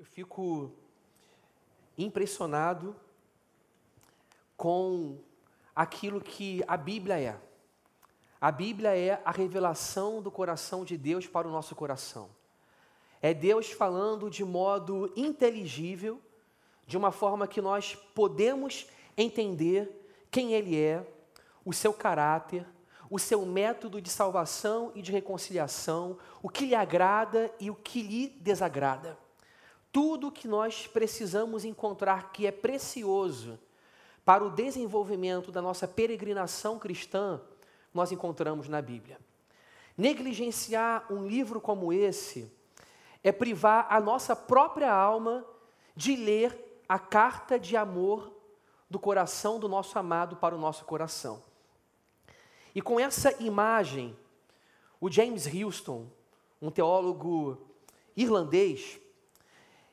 Eu fico impressionado com aquilo que a Bíblia é. A Bíblia é a revelação do coração de Deus para o nosso coração. É Deus falando de modo inteligível, de uma forma que nós podemos entender quem Ele é, o seu caráter, o seu método de salvação e de reconciliação, o que lhe agrada e o que lhe desagrada. Tudo que nós precisamos encontrar que é precioso para o desenvolvimento da nossa peregrinação cristã, nós encontramos na Bíblia. Negligenciar um livro como esse é privar a nossa própria alma de ler a carta de amor do coração do nosso amado para o nosso coração. E com essa imagem, o James Houston, um teólogo irlandês,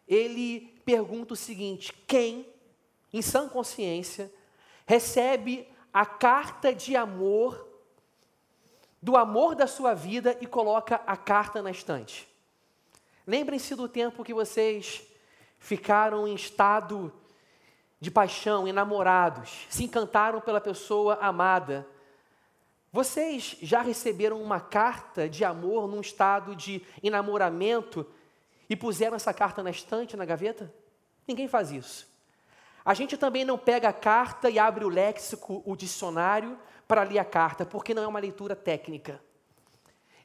ele pergunta o seguinte: quem, em sã consciência, recebe a carta de amor, do amor da sua vida e coloca a carta na estante? Lembrem-se do tempo que vocês ficaram em estado de paixão, enamorados, se encantaram pela pessoa amada. Vocês já receberam uma carta de amor num estado de enamoramento e puseram essa carta na estante, na gaveta? Ninguém faz isso. A gente também não pega a carta e abre o léxico, o dicionário, para ler a carta, porque não é uma leitura técnica.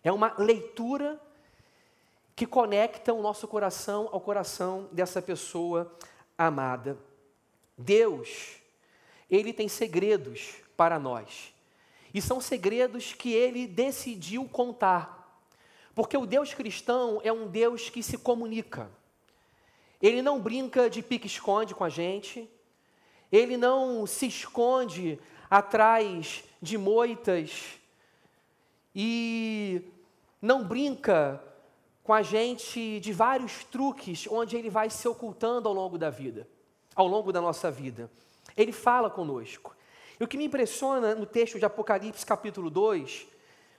É uma leitura que conecta o nosso coração ao coração dessa pessoa amada. Deus, Ele tem segredos para nós. E são segredos que Ele decidiu contar. Porque o Deus cristão é um Deus que se comunica. Ele não brinca de pique-esconde com a gente. Ele não se esconde atrás de moitas e não brinca com a gente de vários truques onde ele vai se ocultando ao longo da vida, ao longo da nossa vida. Ele fala conosco. E o que me impressiona no texto de Apocalipse, capítulo 2,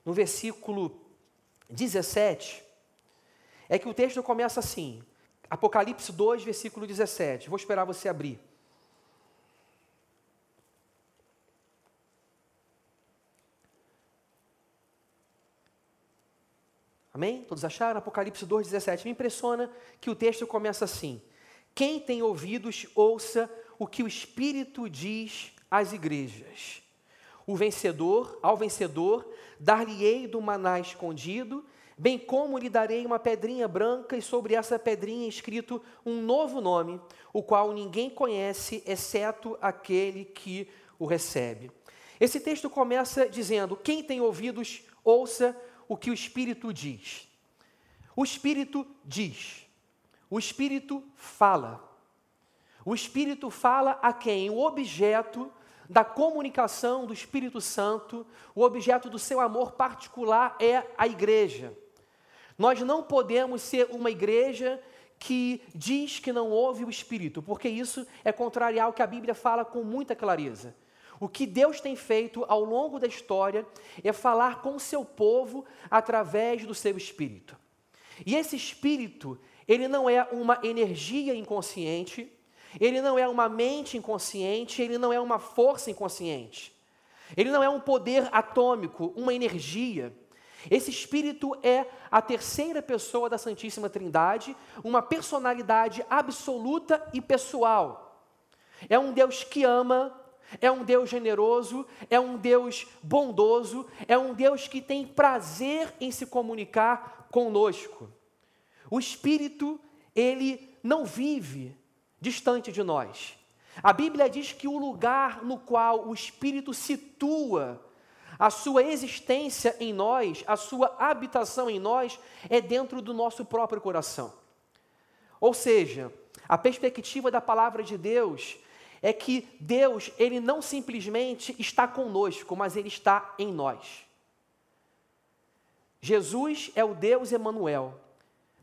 no versículo 17, é que o texto começa assim, Apocalipse 2, versículo 17. Vou esperar você abrir. Amém? Todos acharam? Apocalipse 2, 17. Me impressiona que o texto começa assim: Quem tem ouvidos, ouça o que o Espírito diz às igrejas. O vencedor, ao vencedor, dar-lhe-ei do maná escondido, bem como lhe darei uma pedrinha branca, e sobre essa pedrinha escrito um novo nome, o qual ninguém conhece, exceto aquele que o recebe. Esse texto começa dizendo: Quem tem ouvidos, ouça o que o Espírito diz. O Espírito diz. O Espírito fala. O Espírito fala a quem? O objeto da comunicação do Espírito Santo, o objeto do seu amor particular é a igreja. Nós não podemos ser uma igreja que diz que não ouve o Espírito, porque isso é contrariar o que a Bíblia fala com muita clareza. O que Deus tem feito ao longo da história é falar com o seu povo através do seu Espírito. E esse Espírito, ele não é uma energia inconsciente, ele não é uma mente inconsciente, ele não é uma força inconsciente. Ele não é um poder atômico, uma energia. Esse espírito é a terceira pessoa da Santíssima Trindade, uma personalidade absoluta e pessoal. É um Deus que ama, é um Deus generoso, é um Deus bondoso, é um Deus que tem prazer em se comunicar conosco. O espírito, ele não vive distante de nós. A Bíblia diz que o lugar no qual o Espírito situa a sua existência em nós, a sua habitação em nós, é dentro do nosso próprio coração. Ou seja, a perspectiva da palavra de Deus é que Deus, ele não simplesmente está conosco, mas ele está em nós. Jesus é o Deus Emanuel,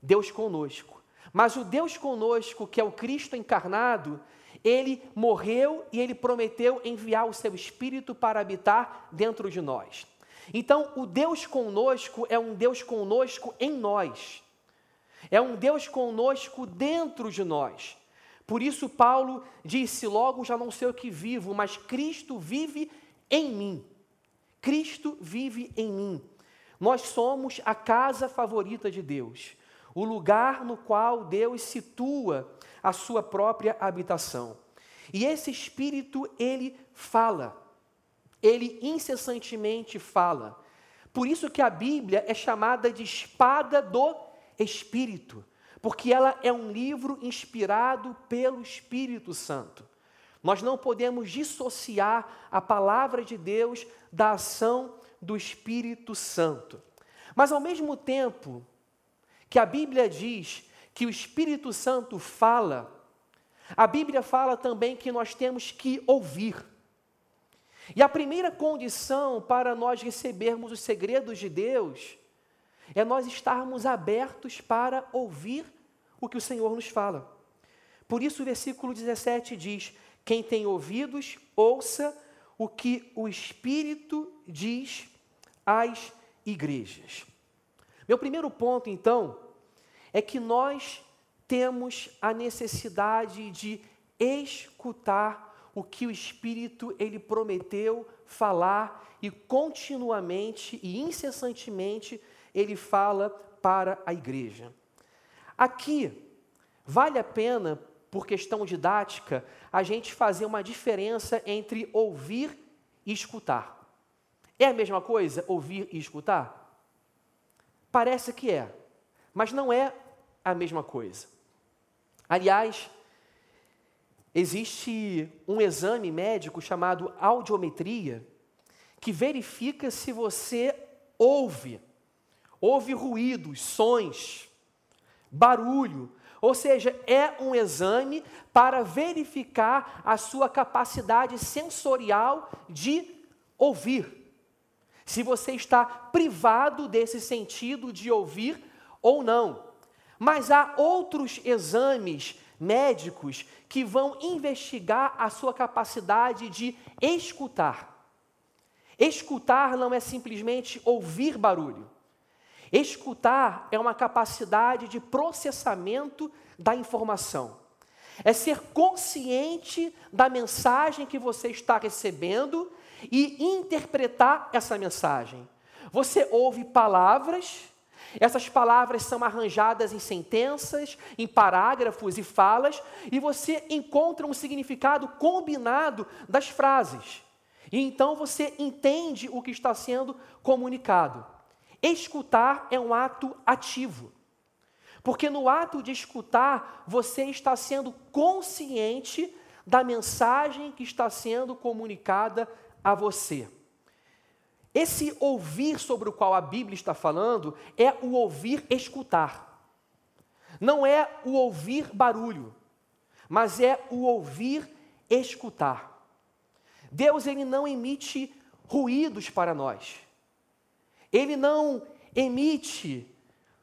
Deus conosco. Mas o Deus conosco, que é o Cristo encarnado, ele morreu e ele prometeu enviar o seu Espírito para habitar dentro de nós. Então, o Deus conosco é um Deus conosco em nós. É um Deus conosco dentro de nós. Por isso, Paulo disse: Logo já não sei o que vivo, mas Cristo vive em mim. Cristo vive em mim. Nós somos a casa favorita de Deus, o lugar no qual Deus situa a sua própria habitação. E esse Espírito, ele fala, ele incessantemente fala. Por isso que a Bíblia é chamada de espada do Espírito, porque ela é um livro inspirado pelo Espírito Santo. Nós não podemos dissociar a palavra de Deus da ação do Espírito Santo. Mas ao mesmo tempo que a Bíblia diz que o Espírito Santo fala, a Bíblia fala também que nós temos que ouvir. E a primeira condição para nós recebermos os segredos de Deus é nós estarmos abertos para ouvir o que o Senhor nos fala. Por isso o versículo 17 diz: Quem tem ouvidos, ouça o que o Espírito diz às igrejas. Meu primeiro ponto, então, é que nós temos a necessidade de escutar o que o Espírito ele prometeu falar e continuamente e incessantemente ele fala para a igreja. Aqui vale a pena por questão didática, a gente fazer uma diferença entre ouvir e escutar. É a mesma coisa, ouvir e escutar? Parece que é, mas não é a mesma coisa. Aliás, existe um exame médico chamado audiometria que verifica se você ouve, ouve ruídos, sons, barulho, ou seja, é um exame para verificar a sua capacidade sensorial de ouvir. Se você está privado desse sentido de ouvir ou não. Mas há outros exames médicos que vão investigar a sua capacidade de escutar. Escutar não é simplesmente ouvir barulho. Escutar é uma capacidade de processamento da informação. É ser consciente da mensagem que você está recebendo e interpretar essa mensagem. Você ouve palavras, essas palavras são arranjadas em sentenças, em parágrafos e falas, e você encontra um significado combinado das frases. E então você entende o que está sendo comunicado. Escutar é um ato ativo. Porque no ato de escutar, você está sendo consciente da mensagem que está sendo comunicada a você. Esse ouvir sobre o qual a Bíblia está falando é o ouvir escutar. Não é o ouvir barulho, mas é o ouvir escutar. Deus ele não emite ruídos para nós. Ele não emite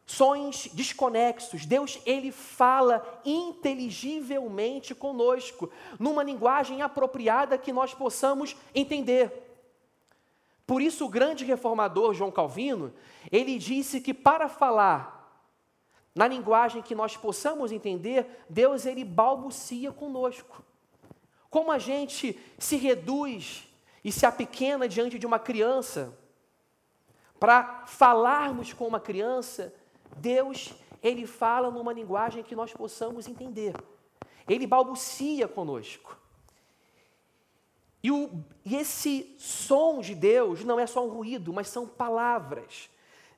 sons desconexos. Deus, ele fala inteligivelmente conosco, numa linguagem apropriada que nós possamos entender. Por isso o grande reformador João Calvino, ele disse que para falar na linguagem que nós possamos entender, Deus ele balbucia conosco. Como a gente se reduz e se apequena diante de uma criança, para falarmos com uma criança, Deus, ele fala numa linguagem que nós possamos entender. Ele balbucia conosco. E, o, e esse som de Deus não é só um ruído, mas são palavras.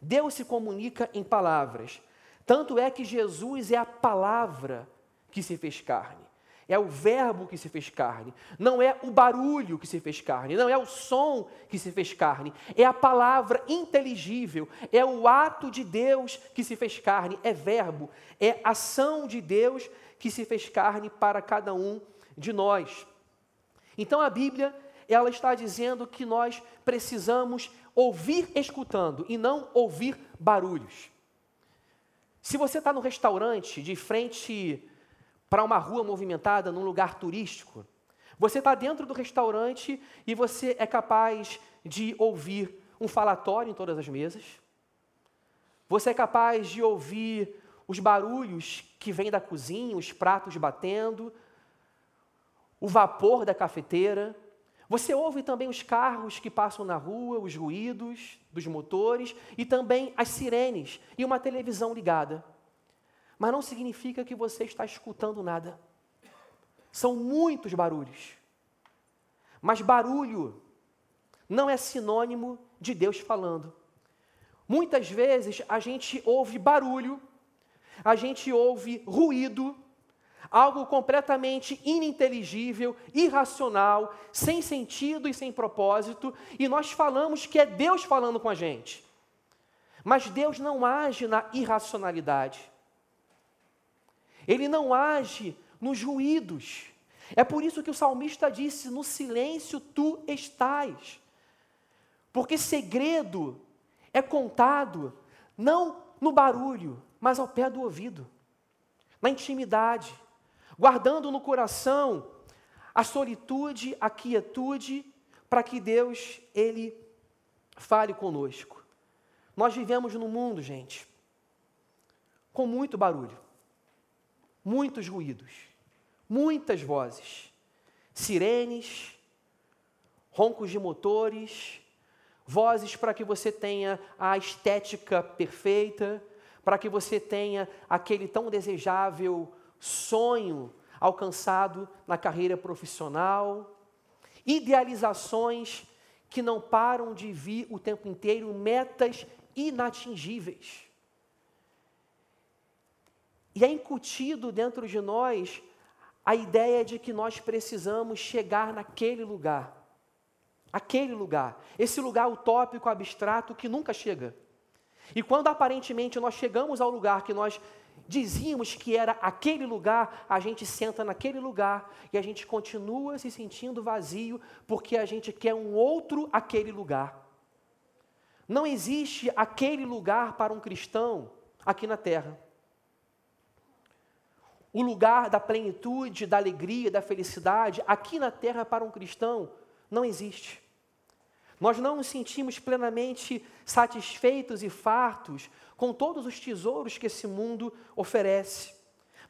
Deus se comunica em palavras. Tanto é que Jesus é a palavra que se fez carne é o Verbo que se fez carne, não é o barulho que se fez carne, não é o som que se fez carne, é a palavra inteligível, é o ato de Deus que se fez carne, é Verbo, é ação de Deus que se fez carne para cada um de nós. Então a Bíblia, ela está dizendo que nós precisamos ouvir escutando e não ouvir barulhos. Se você está no restaurante de frente para uma rua movimentada, num lugar turístico. Você está dentro do restaurante e você é capaz de ouvir um falatório em todas as mesas. Você é capaz de ouvir os barulhos que vêm da cozinha, os pratos batendo, o vapor da cafeteira. Você ouve também os carros que passam na rua, os ruídos dos motores e também as sirenes e uma televisão ligada. Mas não significa que você está escutando nada. São muitos barulhos. Mas barulho não é sinônimo de Deus falando. Muitas vezes a gente ouve barulho, a gente ouve ruído, algo completamente ininteligível, irracional, sem sentido e sem propósito, e nós falamos que é Deus falando com a gente. Mas Deus não age na irracionalidade. Ele não age nos ruídos. É por isso que o salmista disse: No silêncio tu estás. Porque segredo é contado não no barulho, mas ao pé do ouvido, na intimidade guardando no coração a solitude, a quietude, para que Deus, Ele fale conosco. Nós vivemos num mundo, gente, com muito barulho, muitos ruídos, muitas vozes, sirenes, roncos de motores, vozes para que você tenha a estética perfeita, para que você tenha aquele tão desejável sonho alcançado na carreira profissional, idealizações que não param de vir o tempo inteiro, metas inatingíveis. E é incutido dentro de nós a ideia de que nós precisamos chegar naquele lugar. Aquele lugar, esse lugar utópico, abstrato que nunca chega. E quando aparentemente nós chegamos ao lugar que nós dizíamos que era aquele lugar, a gente senta naquele lugar e a gente continua se sentindo vazio porque a gente quer um outro aquele lugar. Não existe aquele lugar para um cristão aqui na terra. O lugar da plenitude, da alegria, da felicidade, aqui na terra para um cristão, não existe. Nós não nos sentimos plenamente satisfeitos e fartos com todos os tesouros que esse mundo oferece.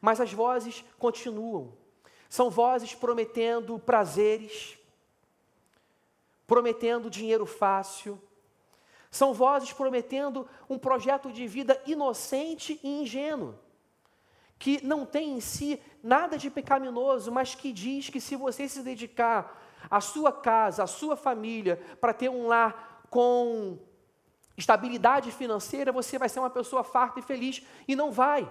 Mas as vozes continuam. São vozes prometendo prazeres, prometendo dinheiro fácil. São vozes prometendo um projeto de vida inocente e ingênuo, que não tem em si nada de pecaminoso, mas que diz que se você se dedicar a sua casa, a sua família, para ter um lar com estabilidade financeira, você vai ser uma pessoa farta e feliz e não vai.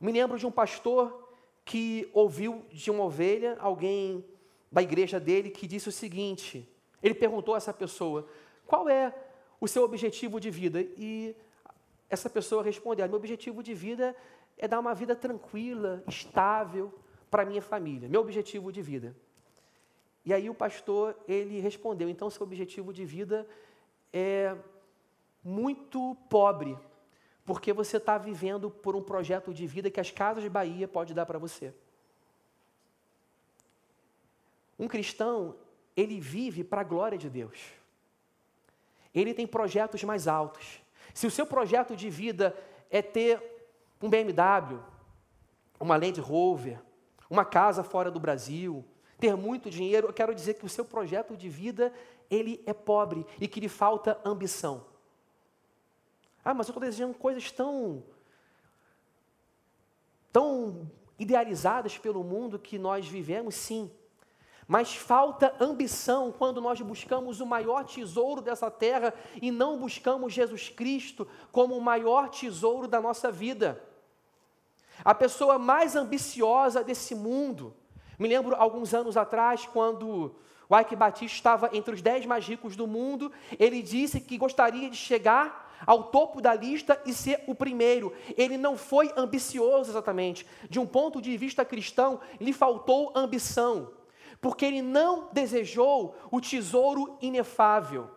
Me lembro de um pastor que ouviu de uma ovelha, alguém da igreja dele, que disse o seguinte: ele perguntou a essa pessoa, qual é o seu objetivo de vida? E essa pessoa respondeu: meu objetivo de vida é dar uma vida tranquila, estável para minha família, meu objetivo de vida. E aí o pastor, ele respondeu, então seu objetivo de vida é muito pobre, porque você está vivendo por um projeto de vida que as casas de Bahia pode dar para você. Um cristão, ele vive para a glória de Deus. Ele tem projetos mais altos. Se o seu projeto de vida é ter um BMW, uma Land Rover, uma casa fora do Brasil, ter muito dinheiro, eu quero dizer que o seu projeto de vida, ele é pobre e que lhe falta ambição. Ah, mas eu estou desejando coisas tão, tão idealizadas pelo mundo que nós vivemos, sim. Mas falta ambição quando nós buscamos o maior tesouro dessa terra e não buscamos Jesus Cristo como o maior tesouro da nossa vida. A pessoa mais ambiciosa desse mundo, me lembro alguns anos atrás, quando o Ike Batista estava entre os dez mais ricos do mundo, ele disse que gostaria de chegar ao topo da lista e ser o primeiro. Ele não foi ambicioso exatamente. De um ponto de vista cristão, lhe faltou ambição, porque ele não desejou o tesouro inefável.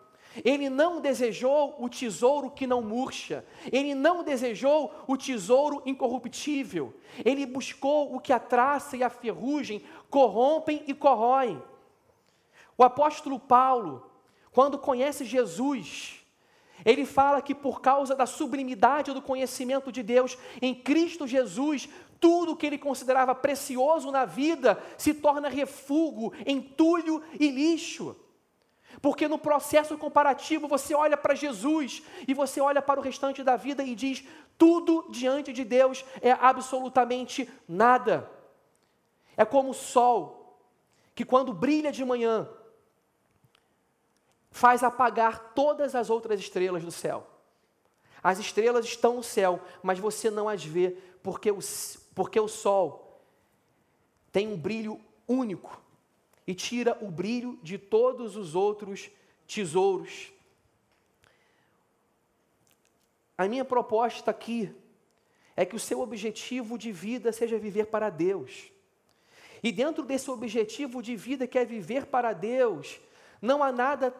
Ele não desejou o tesouro que não murcha. Ele não desejou o tesouro incorruptível. Ele buscou o que a traça e a ferrugem corrompem e corroem. O apóstolo Paulo, quando conhece Jesus, Ele fala que por causa da sublimidade do conhecimento de Deus em Cristo Jesus, tudo que ele considerava precioso na vida se torna refúgio, entulho e lixo. Porque no processo comparativo você olha para Jesus e você olha para o restante da vida e diz: tudo diante de Deus é absolutamente nada. É como o sol, que quando brilha de manhã, faz apagar todas as outras estrelas do céu. As estrelas estão no céu, mas você não as vê, porque o, porque o sol tem um brilho único e tira o brilho de todos os outros tesouros. A minha proposta aqui é que o seu objetivo de vida seja viver para Deus. E dentro desse objetivo de vida que é viver para Deus, não há nada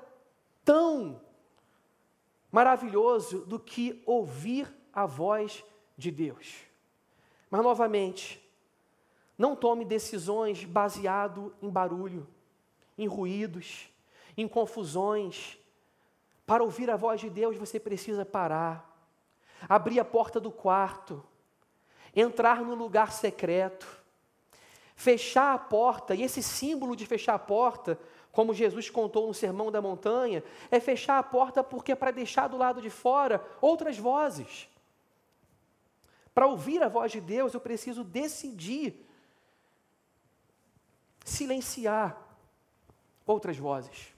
tão maravilhoso do que ouvir a voz de Deus. Mas novamente, não tome decisões baseado em barulho, em ruídos, em confusões. Para ouvir a voz de Deus, você precisa parar, abrir a porta do quarto, entrar no lugar secreto, fechar a porta, e esse símbolo de fechar a porta, como Jesus contou no Sermão da Montanha, é fechar a porta porque é para deixar do lado de fora outras vozes. Para ouvir a voz de Deus, eu preciso decidir silenciar outras vozes.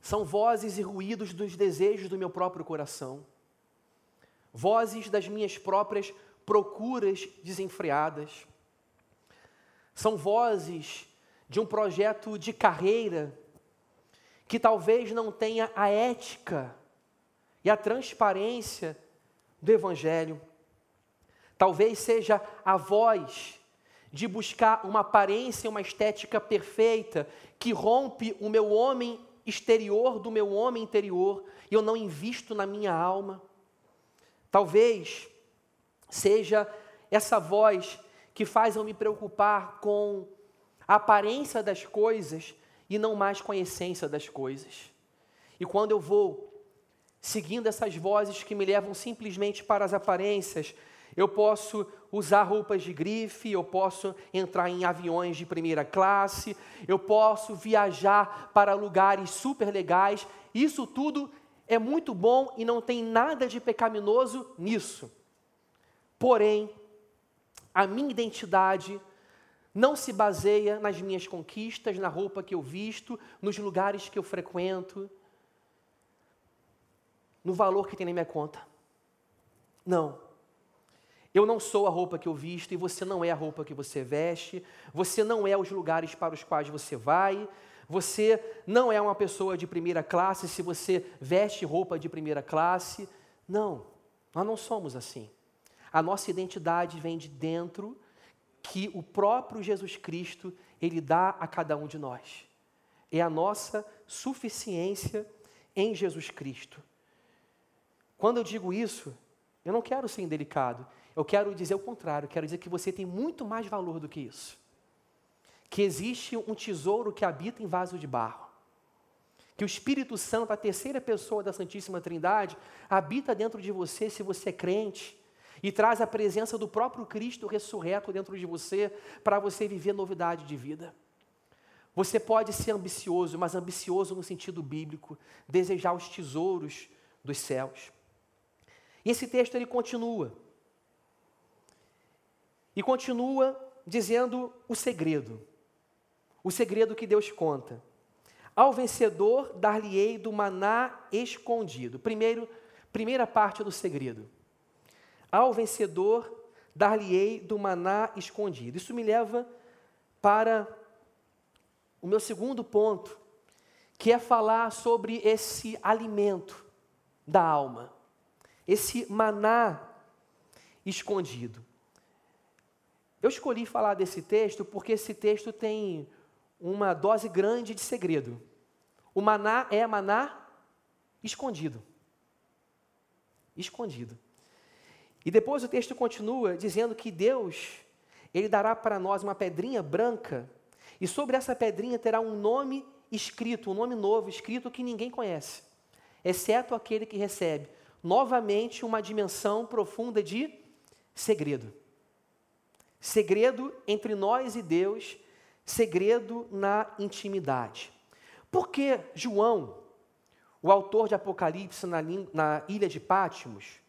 São vozes e ruídos dos desejos do meu próprio coração, vozes das minhas próprias procuras desenfreadas, são vozes de um projeto de carreira que talvez não tenha a ética e a transparência do Evangelho. Talvez seja a voz de buscar uma aparência, uma estética perfeita, que rompe o meu homem exterior do meu homem interior, e eu não invisto na minha alma. Talvez seja essa voz que faz eu me preocupar com a aparência das coisas e não mais com a essência das coisas. E quando eu vou seguindo essas vozes que me levam simplesmente para as aparências, eu posso usar roupas de grife, eu posso entrar em aviões de primeira classe, eu posso viajar para lugares super legais. Isso tudo é muito bom e não tem nada de pecaminoso nisso. Porém, a minha identidade não se baseia nas minhas conquistas, na roupa que eu visto, nos lugares que eu frequento, no valor que tem na minha conta. Não. Eu não sou a roupa que eu visto e você não é a roupa que você veste, você não é os lugares para os quais você vai, você não é uma pessoa de primeira classe se você veste roupa de primeira classe. Não, nós não somos assim. A nossa identidade vem de dentro que o próprio Jesus Cristo ele dá a cada um de nós. É a nossa suficiência em Jesus Cristo. Quando eu digo isso, eu não quero ser indelicado. Eu quero dizer o contrário, quero dizer que você tem muito mais valor do que isso. Que existe um tesouro que habita em vaso de barro. Que o Espírito Santo, a terceira pessoa da Santíssima Trindade, habita dentro de você se você é crente e traz a presença do próprio Cristo ressurreto dentro de você para você viver novidade de vida. Você pode ser ambicioso, mas ambicioso no sentido bíblico, desejar os tesouros dos céus. E esse texto ele continua. E continua dizendo o segredo. O segredo que Deus conta. Ao vencedor dar-lhe-ei do maná escondido. Primeiro, primeira parte do segredo. Ao vencedor dar-lhe-ei do maná escondido. Isso me leva para o meu segundo ponto, que é falar sobre esse alimento da alma, esse maná escondido. Eu escolhi falar desse texto porque esse texto tem uma dose grande de segredo. O maná é maná escondido. Escondido. E depois o texto continua dizendo que Deus, ele dará para nós uma pedrinha branca E sobre essa pedrinha terá um nome escrito, um nome novo, escrito que ninguém conhece, exceto aquele que recebe. Novamente, uma dimensão profunda de segredo. Segredo entre nós e Deus, segredo na intimidade. Porque João, o autor de Apocalipse na, na ilha de Pátimos,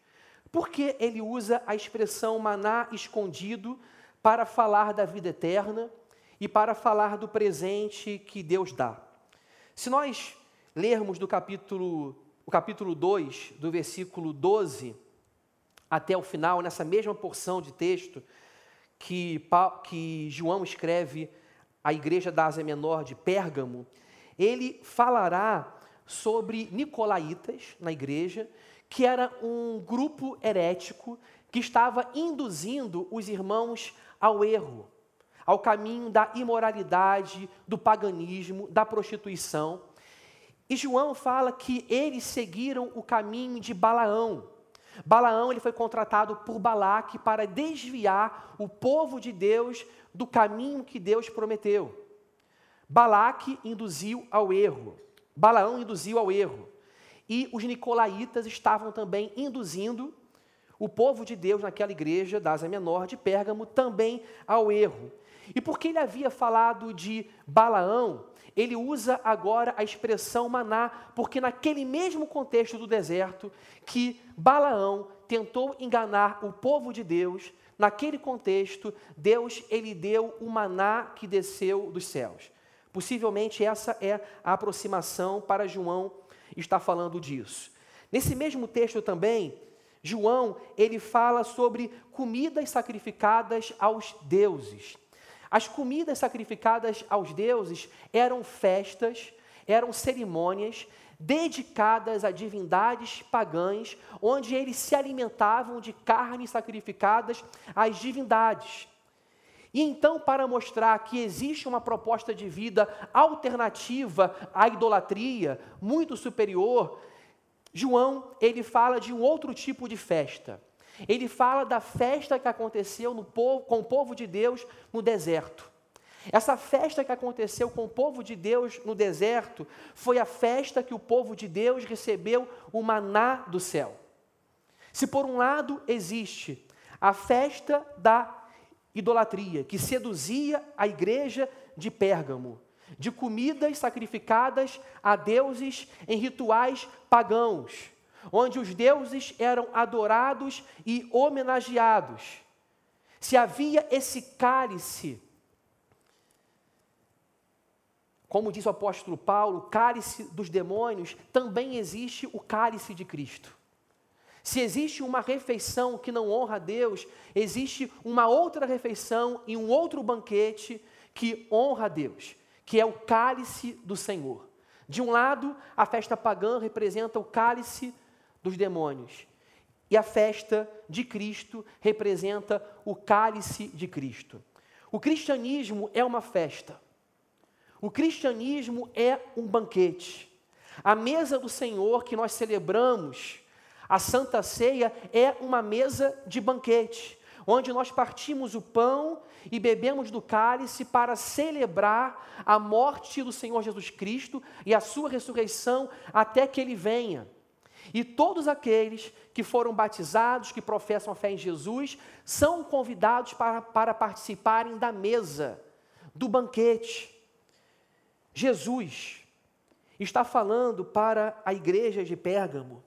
por que ele usa a expressão maná escondido para falar da vida eterna e para falar do presente que Deus dá? Se nós lermos do capítulo, o capítulo 2, do versículo 12 até o final, nessa mesma porção de texto que, que João escreve à igreja da Ásia Menor de Pérgamo, ele falará sobre nicolaítas na igreja, que era um grupo herético que estava induzindo os irmãos ao erro, ao caminho da imoralidade, do paganismo, da prostituição. E João fala que eles seguiram o caminho de Balaão. Balaão ele foi contratado por Balaque para desviar o povo de Deus do caminho que Deus prometeu. Balaque induziu ao erro. Balaão induziu ao erro. E os nicolaítas estavam também induzindo o povo de Deus naquela igreja da Ásia Menor de Pérgamo também ao erro. E porque ele havia falado de Balaão, ele usa agora a expressão maná, porque naquele mesmo contexto do deserto que Balaão tentou enganar o povo de Deus, naquele contexto, Deus ele deu o maná que desceu dos céus. Possivelmente essa é a aproximação para João estar falando disso. Nesse mesmo texto também, João, ele fala sobre comidas sacrificadas aos deuses. As comidas sacrificadas aos deuses eram festas, eram cerimônias dedicadas a divindades pagãs, onde eles se alimentavam de carnes sacrificadas às divindades. E então, para mostrar que existe uma proposta de vida alternativa à idolatria, muito superior, João, ele fala de um outro tipo de festa. Ele fala da festa que aconteceu povo, com o povo de Deus no deserto. Essa festa que aconteceu com o povo de Deus no deserto foi a festa que o povo de Deus recebeu o maná do céu. Se por um lado existe a festa da idolatria, que seduzia a igreja de Pérgamo, de comidas sacrificadas a deuses em rituais pagãos, onde os deuses eram adorados e homenageados. Se havia esse cálice, como diz o apóstolo Paulo, cálice dos demônios, também existe o cálice de Cristo. Se existe uma refeição que não honra a Deus, existe uma outra refeição e um outro banquete que honra a Deus, que é o cálice do Senhor. De um lado, a festa pagã representa o cálice dos demônios, e a festa de Cristo representa o cálice de Cristo. O cristianismo é uma festa. O cristianismo é um banquete. A mesa do Senhor que nós celebramos a Santa Ceia é uma mesa de banquete, onde nós partimos o pão e bebemos do cálice para celebrar a morte do Senhor Jesus Cristo e a sua ressurreição até que ele venha. E todos aqueles que foram batizados, que professam a fé em Jesus, são convidados para, para participarem da mesa, do banquete. Jesus está falando para a igreja de Pérgamo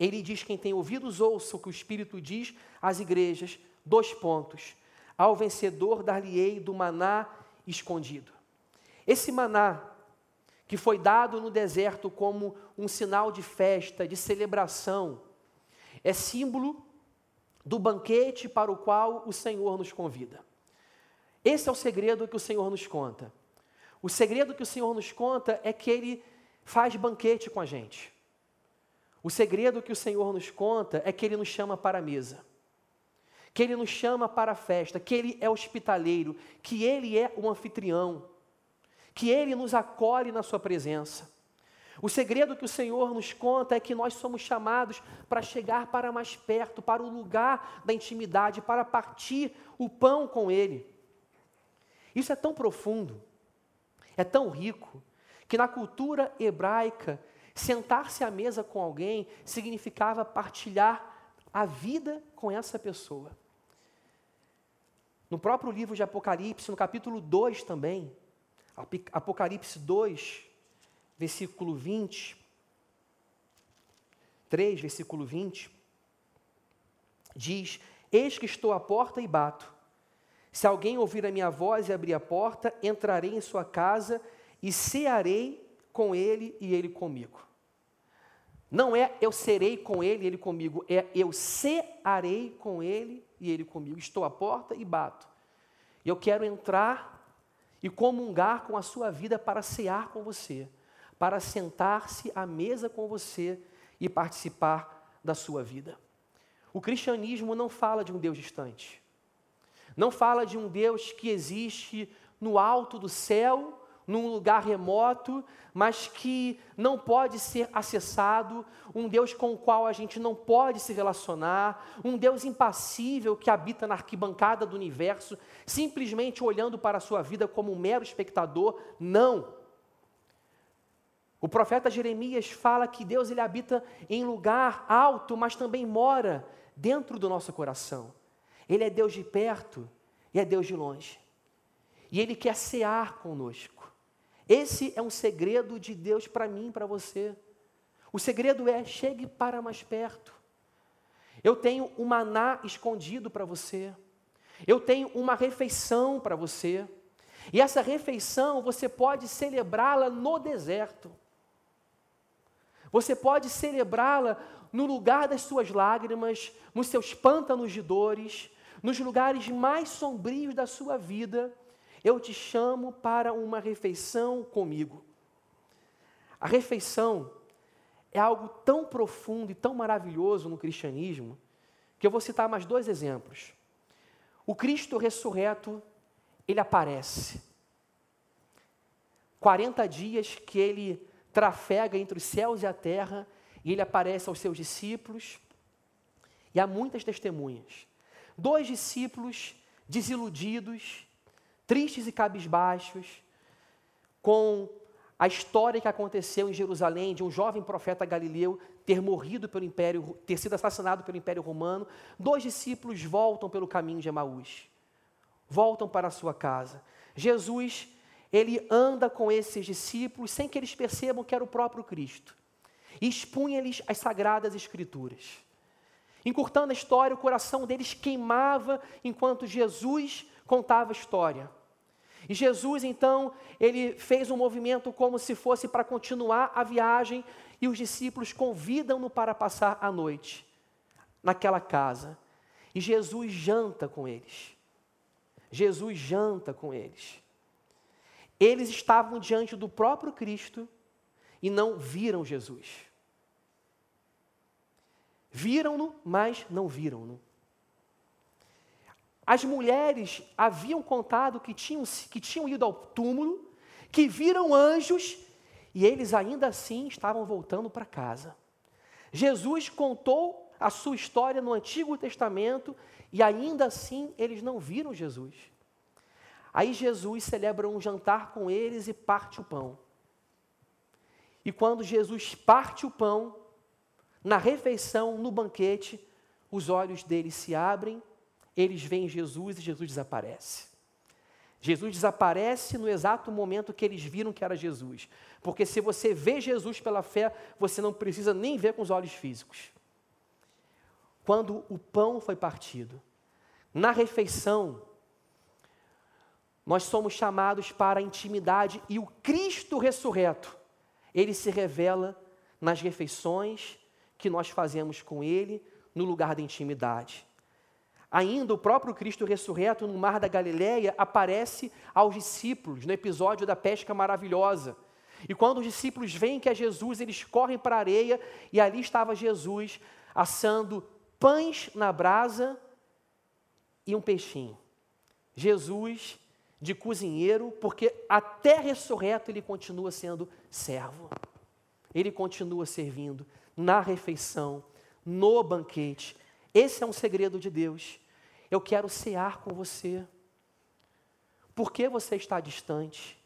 ele diz: quem tem ouvidos, ouça o que o Espírito diz às igrejas. Dois pontos. Ao vencedor dar-lhe-ei do maná escondido. Esse maná, que foi dado no deserto como um sinal de festa, de celebração, é símbolo do banquete para o qual o Senhor nos convida. Esse é o segredo que o Senhor nos conta. O segredo que o Senhor nos conta é que Ele faz banquete com a gente. O segredo que o Senhor nos conta é que Ele nos chama para a mesa, que Ele nos chama para a festa, que Ele é hospitaleiro, que Ele é o anfitrião, que Ele nos acolhe na Sua presença. O segredo que o Senhor nos conta é que nós somos chamados para chegar para mais perto, para o lugar da intimidade, para partir o pão com Ele. Isso é tão profundo, é tão rico, que na cultura hebraica, sentar-se à mesa com alguém significava partilhar a vida com essa pessoa. No próprio livro de Apocalipse, no capítulo 2 também, Apocalipse 2, versículo 20, 3, versículo 20, diz: Eis que estou à porta e bato. Se alguém ouvir a minha voz e abrir a porta, entrarei em sua casa e cearei com ele e ele comigo. Não é eu serei com ele e ele comigo, é eu cearei com ele e ele comigo. Estou à porta e bato. Eu quero entrar e comungar com a sua vida para cear com você, para sentar-se à mesa com você e participar da sua vida. O cristianismo não fala de um Deus distante. Não fala de um Deus que existe no alto do céu num lugar remoto, mas que não pode ser acessado, um Deus com o qual a gente não pode se relacionar, um Deus impassível que habita na arquibancada do universo, simplesmente olhando para a sua vida como um mero espectador. Não. O profeta Jeremias fala que Deus ele habita em lugar alto, mas também mora dentro do nosso coração. Ele é Deus de perto e é Deus de longe. E ele quer cear conosco. Esse é um segredo de Deus para mim para você. O segredo é: chegue para mais perto. Eu tenho um maná escondido para você. Eu tenho uma refeição para você. E essa refeição você pode celebrá-la no deserto. Você pode celebrá-la no lugar das suas lágrimas, nos seus pântanos de dores, nos lugares mais sombrios da sua vida. Eu te chamo para uma refeição comigo. A refeição é algo tão profundo e tão maravilhoso no cristianismo que eu vou citar mais dois exemplos. O Cristo ressurreto, ele aparece. 40 dias que ele trafega entre os céus e a terra, e ele aparece aos seus discípulos, e há muitas testemunhas. Dois discípulos desiludidos, tristes e cabisbaixos, com a história que aconteceu em Jerusalém de um jovem profeta galileu ter morrido pelo império, ter sido assassinado pelo império romano, dois discípulos voltam pelo caminho de Emaús. Voltam para a sua casa. Jesus, ele anda com esses discípulos sem que eles percebam que era o próprio Cristo. E expunha-lhes as sagradas escrituras. Encurtando a história, o coração deles queimava enquanto Jesus contava a história. E Jesus, então, ele fez um movimento como se fosse para continuar a viagem, e os discípulos convidam-no para passar a noite naquela casa. E Jesus janta com eles. Jesus janta com eles. Eles estavam diante do próprio Cristo e não viram Jesus. Viram-no, mas não viram-no. As mulheres haviam contado que tinham, que tinham ido ao túmulo, que viram anjos e eles ainda assim estavam voltando para casa. Jesus contou a sua história no Antigo Testamento e ainda assim eles não viram Jesus. Aí Jesus celebra um jantar com eles e parte o pão. E quando Jesus parte o pão, na refeição, no banquete, os olhos deles se abrem eles veem Jesus e Jesus desaparece. Jesus desaparece no exato momento que eles viram que era Jesus. Porque se você vê Jesus pela fé, você não precisa nem ver com os olhos físicos. Quando o pão foi partido, na refeição, nós somos chamados para a intimidade e o Cristo ressurreto, ele se revela nas refeições que nós fazemos com ele no lugar da intimidade. Ainda o próprio Cristo ressurreto no mar da Galileia aparece aos discípulos no episódio da pesca maravilhosa. E quando os discípulos veem que é Jesus, eles correm para a areia e ali estava Jesus assando pães na brasa e um peixinho. Jesus de cozinheiro, porque até ressurreto ele continua sendo servo. Ele continua servindo na refeição, no banquete. Esse é um segredo de Deus. Eu quero cear com você. Por que você está distante?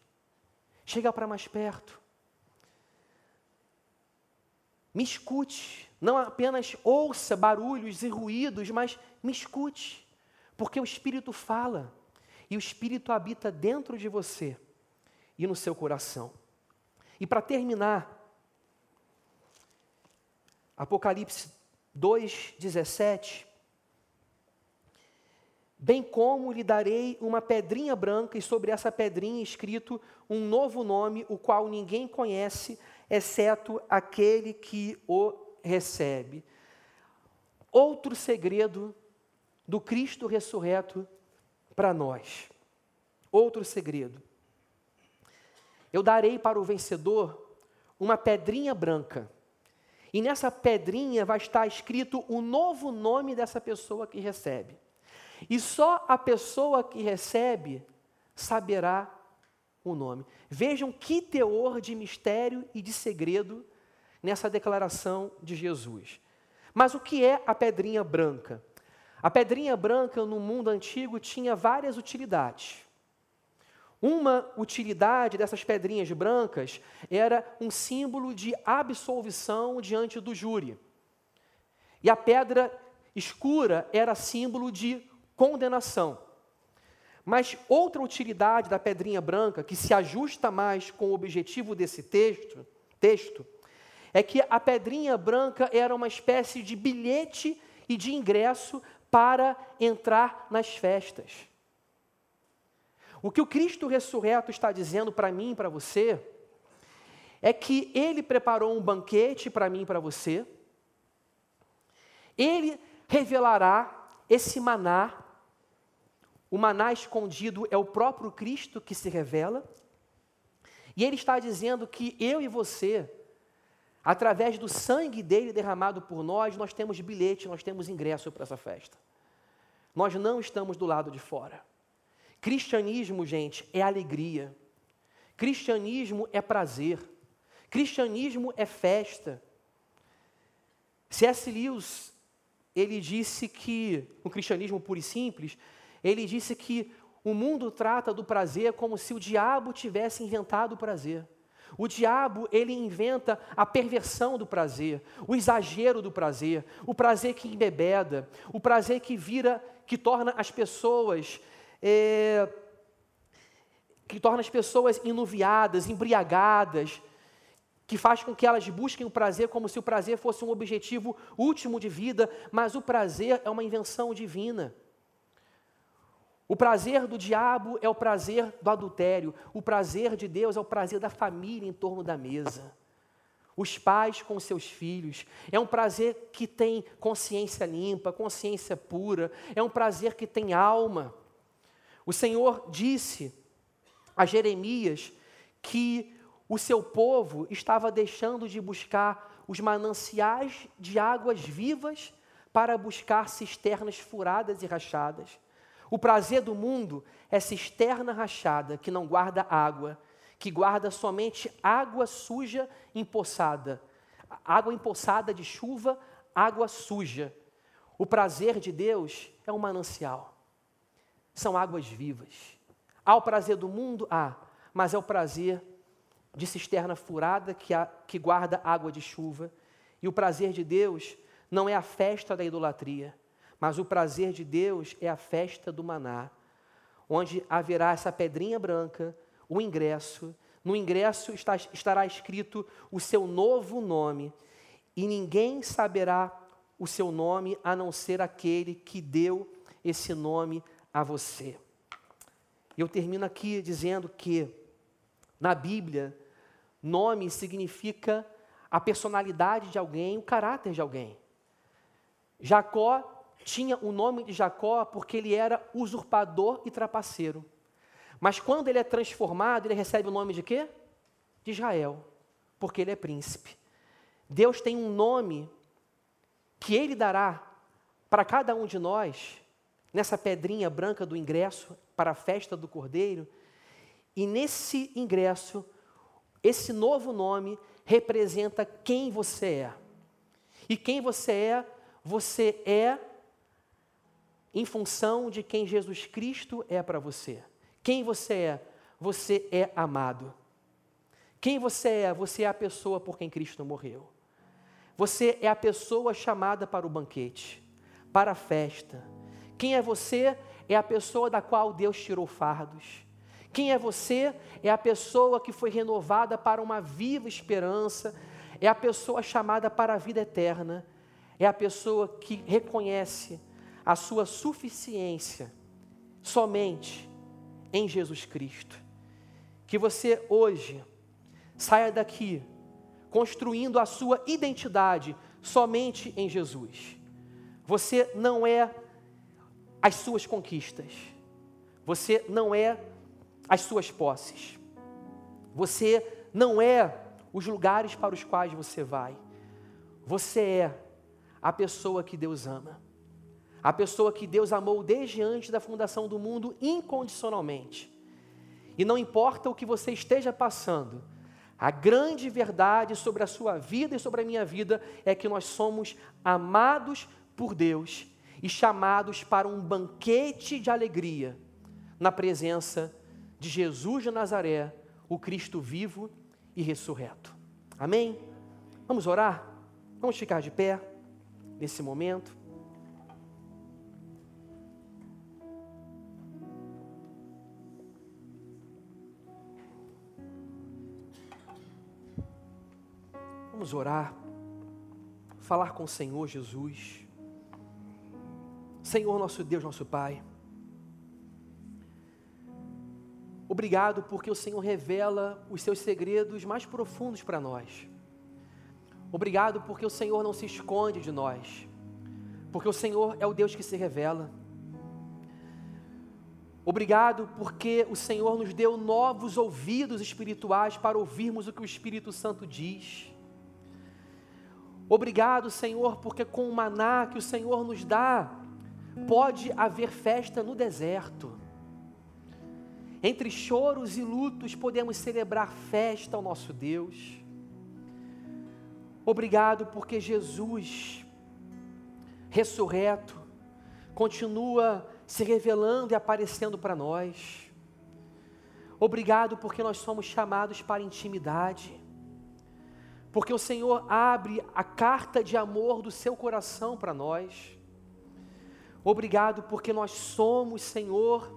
Chega para mais perto. Me escute. Não apenas ouça barulhos e ruídos, mas me escute. Porque o Espírito fala. E o Espírito habita dentro de você e no seu coração. E para terminar, Apocalipse 2,17. Bem como lhe darei uma pedrinha branca, e sobre essa pedrinha escrito um novo nome, o qual ninguém conhece, exceto aquele que o recebe. Outro segredo do Cristo ressurreto para nós. Outro segredo. Eu darei para o vencedor uma pedrinha branca e nessa pedrinha vai estar escrito o novo nome dessa pessoa que recebe. E só a pessoa que recebe saberá o nome. Vejam que teor de mistério e de segredo nessa declaração de Jesus. Mas o que é a pedrinha branca? A pedrinha branca no mundo antigo tinha várias utilidades. Uma utilidade dessas pedrinhas brancas era um símbolo de absolvição diante do júri. E a pedra escura era símbolo de condenação. Mas outra utilidade da pedrinha branca, que se ajusta mais com o objetivo desse texto, texto é que a pedrinha branca era uma espécie de bilhete e de ingresso para entrar nas festas. O que o Cristo ressurreto está dizendo para mim e para você é que ele preparou um banquete para mim e para você. Ele revelará esse maná. O maná escondido é o próprio Cristo que se revela. E ele está dizendo que eu e você, através do sangue dele derramado por nós, nós temos bilhete, nós temos ingresso para essa festa. Nós não estamos do lado de fora. Cristianismo, gente, é alegria. Cristianismo é prazer. Cristianismo é festa. C.S. Lewis, ele disse que, o cristianismo puro e simples, ele disse que o mundo trata do prazer como se o diabo tivesse inventado o prazer. O diabo, ele inventa a perversão do prazer, o exagero do prazer, o prazer que embebeda, o prazer que vira, que torna as pessoas é, que torna as pessoas inuviadas, embriagadas, que faz com que elas busquem o prazer como se o prazer fosse um objetivo último de vida, mas o prazer é uma invenção divina. O prazer do diabo é o prazer do adultério, o prazer de Deus é o prazer da família em torno da mesa. Os pais com seus filhos, é um prazer que tem consciência limpa, consciência pura, é um prazer que tem alma. O Senhor disse a Jeremias que o seu povo estava deixando de buscar os mananciais de águas vivas para buscar cisternas furadas e rachadas. O prazer do mundo é cisterna rachada que não guarda água, que guarda somente água suja empoçada. Água empoçada de chuva, água suja. O prazer de Deus é um manancial são águas vivas. Há o prazer do mundo? Há, mas é o prazer de cisterna furada que, há, que guarda água de chuva. E o prazer de Deus não é a festa da idolatria, mas o prazer de Deus é a festa do maná, onde haverá essa pedrinha branca, o ingresso. No ingresso está, estará escrito o seu novo nome, e ninguém saberá o seu nome a não ser aquele que deu esse nome a você. Eu termino aqui dizendo que, na Bíblia, nome significa a personalidade de alguém, o caráter de alguém. Jacó tinha o nome de Jacó porque ele era usurpador e trapaceiro. Mas quando ele é transformado, ele recebe o nome de quê? De Israel, porque ele é príncipe. Deus tem um nome que ele dará para cada um de nós nessa pedrinha branca do ingresso para a festa do Cordeiro. E nesse ingresso, esse novo nome representa quem você é. E quem você é, você é em função de quem Jesus Cristo é para você. Quem você é? Você é amado. Quem você é? Você é a pessoa por quem Cristo morreu. Você é a pessoa chamada para o banquete, para a festa. Quem é você? É a pessoa da qual Deus tirou fardos. Quem é você? É a pessoa que foi renovada para uma viva esperança, é a pessoa chamada para a vida eterna, é a pessoa que reconhece a sua suficiência somente em Jesus Cristo. Que você hoje saia daqui construindo a sua identidade somente em Jesus. Você não é as suas conquistas, você não é as suas posses, você não é os lugares para os quais você vai, você é a pessoa que Deus ama, a pessoa que Deus amou desde antes da fundação do mundo incondicionalmente. E não importa o que você esteja passando, a grande verdade sobre a sua vida e sobre a minha vida é que nós somos amados por Deus e chamados para um banquete de alegria na presença de Jesus de Nazaré, o Cristo vivo e ressurreto. Amém? Vamos orar? Vamos ficar de pé nesse momento. Vamos orar, falar com o Senhor Jesus. Senhor, nosso Deus, nosso Pai. Obrigado porque o Senhor revela os seus segredos mais profundos para nós. Obrigado porque o Senhor não se esconde de nós. Porque o Senhor é o Deus que se revela. Obrigado porque o Senhor nos deu novos ouvidos espirituais para ouvirmos o que o Espírito Santo diz. Obrigado, Senhor, porque com o maná que o Senhor nos dá, pode haver festa no deserto. Entre choros e lutos, podemos celebrar festa ao nosso Deus. Obrigado porque Jesus, ressurreto, continua se revelando e aparecendo para nós. Obrigado porque nós somos chamados para intimidade porque o Senhor abre a carta de amor do seu coração para nós. Obrigado, porque nós somos, Senhor,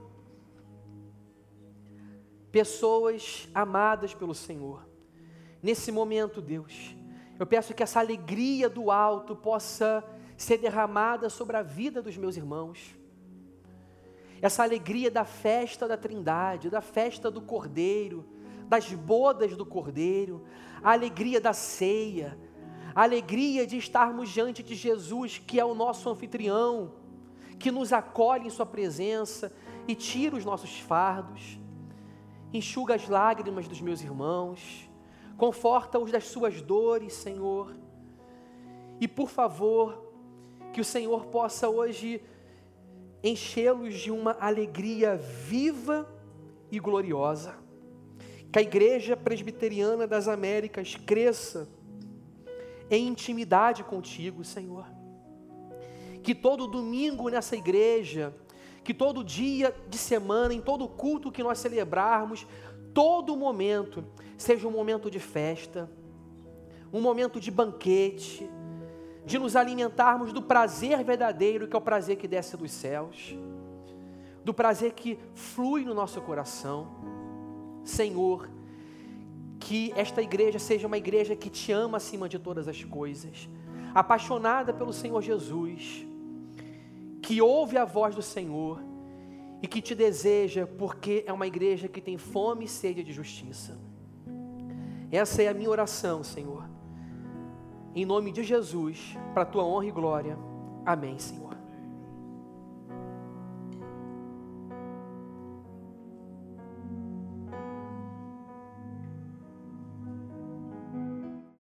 pessoas amadas pelo Senhor. Nesse momento, Deus, eu peço que essa alegria do alto possa ser derramada sobre a vida dos meus irmãos. Essa alegria da festa da Trindade, da festa do Cordeiro, das bodas do Cordeiro, a alegria da ceia, a alegria de estarmos diante de Jesus, que é o nosso anfitrião, que nos acolhe em Sua presença e tira os nossos fardos, enxuga as lágrimas dos meus irmãos, conforta-os das suas dores, Senhor. E por favor, que o Senhor possa hoje enchê-los de uma alegria viva e gloriosa que a Igreja Presbiteriana das Américas cresça em intimidade contigo, Senhor. Que todo domingo nessa igreja, que todo dia de semana, em todo culto que nós celebrarmos, todo momento seja um momento de festa, um momento de banquete, de nos alimentarmos do prazer verdadeiro, que é o prazer que desce dos céus, do prazer que flui no nosso coração. Senhor, que esta igreja seja uma igreja que te ama acima de todas as coisas, apaixonada pelo Senhor Jesus, que ouve a voz do Senhor e que te deseja, porque é uma igreja que tem fome e sede de justiça. Essa é a minha oração, Senhor. Em nome de Jesus, para a tua honra e glória. Amém, Senhor.